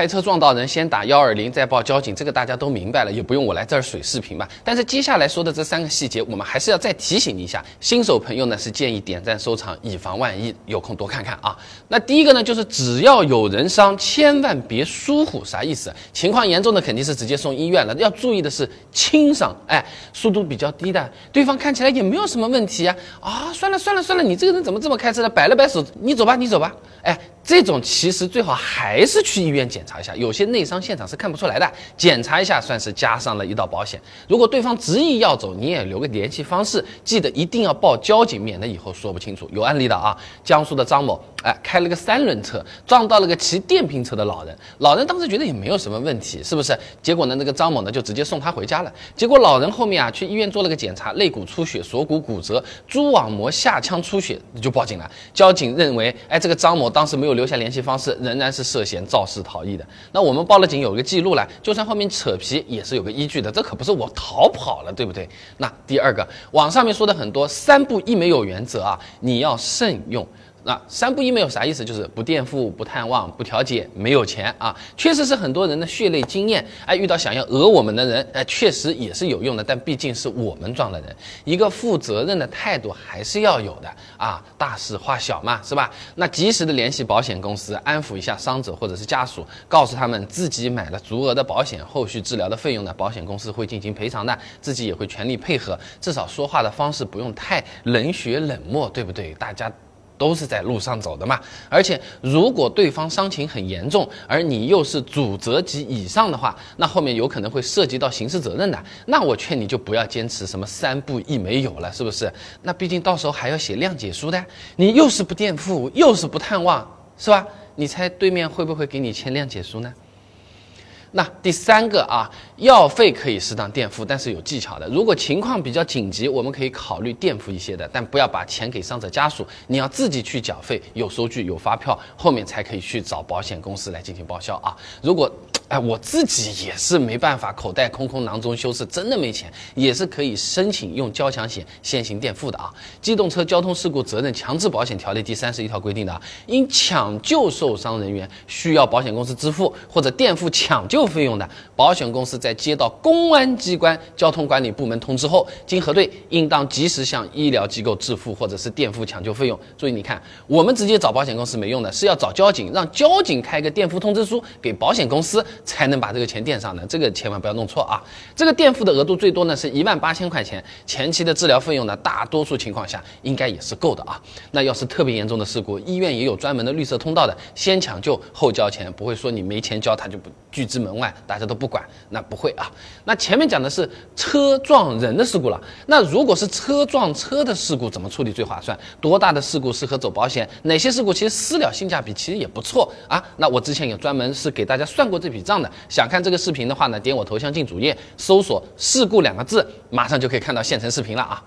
开车撞到人，先打幺二零，再报交警，这个大家都明白了，也不用我来这儿水视频吧。但是接下来说的这三个细节，我们还是要再提醒一下新手朋友呢，是建议点赞收藏，以防万一，有空多看看啊。那第一个呢，就是只要有人伤，千万别疏忽，啥意思？情况严重的肯定是直接送医院了，要注意的是轻伤，哎，速度比较低的，对方看起来也没有什么问题呀，啊，算了算了算了，你这个人怎么这么开车的？摆了摆手，你走吧，你走吧，哎。这种其实最好还是去医院检查一下，有些内伤现场是看不出来的，检查一下算是加上了一道保险。如果对方执意要走，你也留个联系方式，记得一定要报交警，免得以后说不清楚。有案例的啊，江苏的张某，哎，开了个三轮车撞到了个骑电瓶车的老人，老人当时觉得也没有什么问题，是不是？结果呢，那个张某呢就直接送他回家了。结果老人后面啊去医院做了个检查，肋骨出血、锁骨骨折、蛛网膜下腔出血，就报警了。交警认为，哎，这个张某当时没有。留下联系方式仍然是涉嫌肇事逃逸的。那我们报了警，有一个记录了，就算后面扯皮也是有个依据的。这可不是我逃跑了，对不对？那第二个，网上面说的很多三不一没有原则啊，你要慎用。那三不一没有啥意思，就是不垫付、不探望、不调解，没有钱啊，确实是很多人的血泪经验。哎，遇到想要讹我们的人，哎，确实也是有用的，但毕竟是我们撞了人，一个负责任的态度还是要有的啊。大事化小嘛，是吧？那及时的联系保险公司，安抚一下伤者或者是家属，告诉他们自己买了足额的保险，后续治疗的费用呢，保险公司会进行赔偿的，自己也会全力配合，至少说话的方式不用太冷血冷漠，对不对？大家。都是在路上走的嘛，而且如果对方伤情很严重，而你又是主责及以上的话，那后面有可能会涉及到刑事责任的。那我劝你就不要坚持什么三不一没有了，是不是？那毕竟到时候还要写谅解书的，你又是不垫付，又是不探望，是吧？你猜对面会不会给你签谅解书呢？那第三个啊，药费可以适当垫付，但是有技巧的。如果情况比较紧急，我们可以考虑垫付一些的，但不要把钱给伤者家属，你要自己去缴费，有收据有发票，后面才可以去找保险公司来进行报销啊。如果哎，我自己也是没办法，口袋空空，囊中羞涩，真的没钱，也是可以申请用交强险先行垫付的啊。机动车交通事故责任强制保险条例第三十一条规定的啊，因抢救受伤人员需要保险公司支付或者垫付抢救费用的，保险公司在接到公安机关交通管理部门通知后，经核对，应当及时向医疗机构支付或者是垫付抢救费用。注意，你看，我们直接找保险公司没用的，是要找交警，让交警开个垫付通知书给保险公司。才能把这个钱垫上的，这个千万不要弄错啊！这个垫付的额度最多呢是一万八千块钱，前期的治疗费用呢，大多数情况下应该也是够的啊。那要是特别严重的事故，医院也有专门的绿色通道的，先抢救后交钱，不会说你没钱交他就不拒之门外，大家都不管，那不会啊。那前面讲的是车撞人的事故了，那如果是车撞车的事故，怎么处理最划算？多大的事故适合走保险？哪些事故其实私了性价比其实也不错啊？那我之前有专门是给大家算过这笔。账的，想看这个视频的话呢，点我头像进主页，搜索“事故”两个字，马上就可以看到现成视频了啊。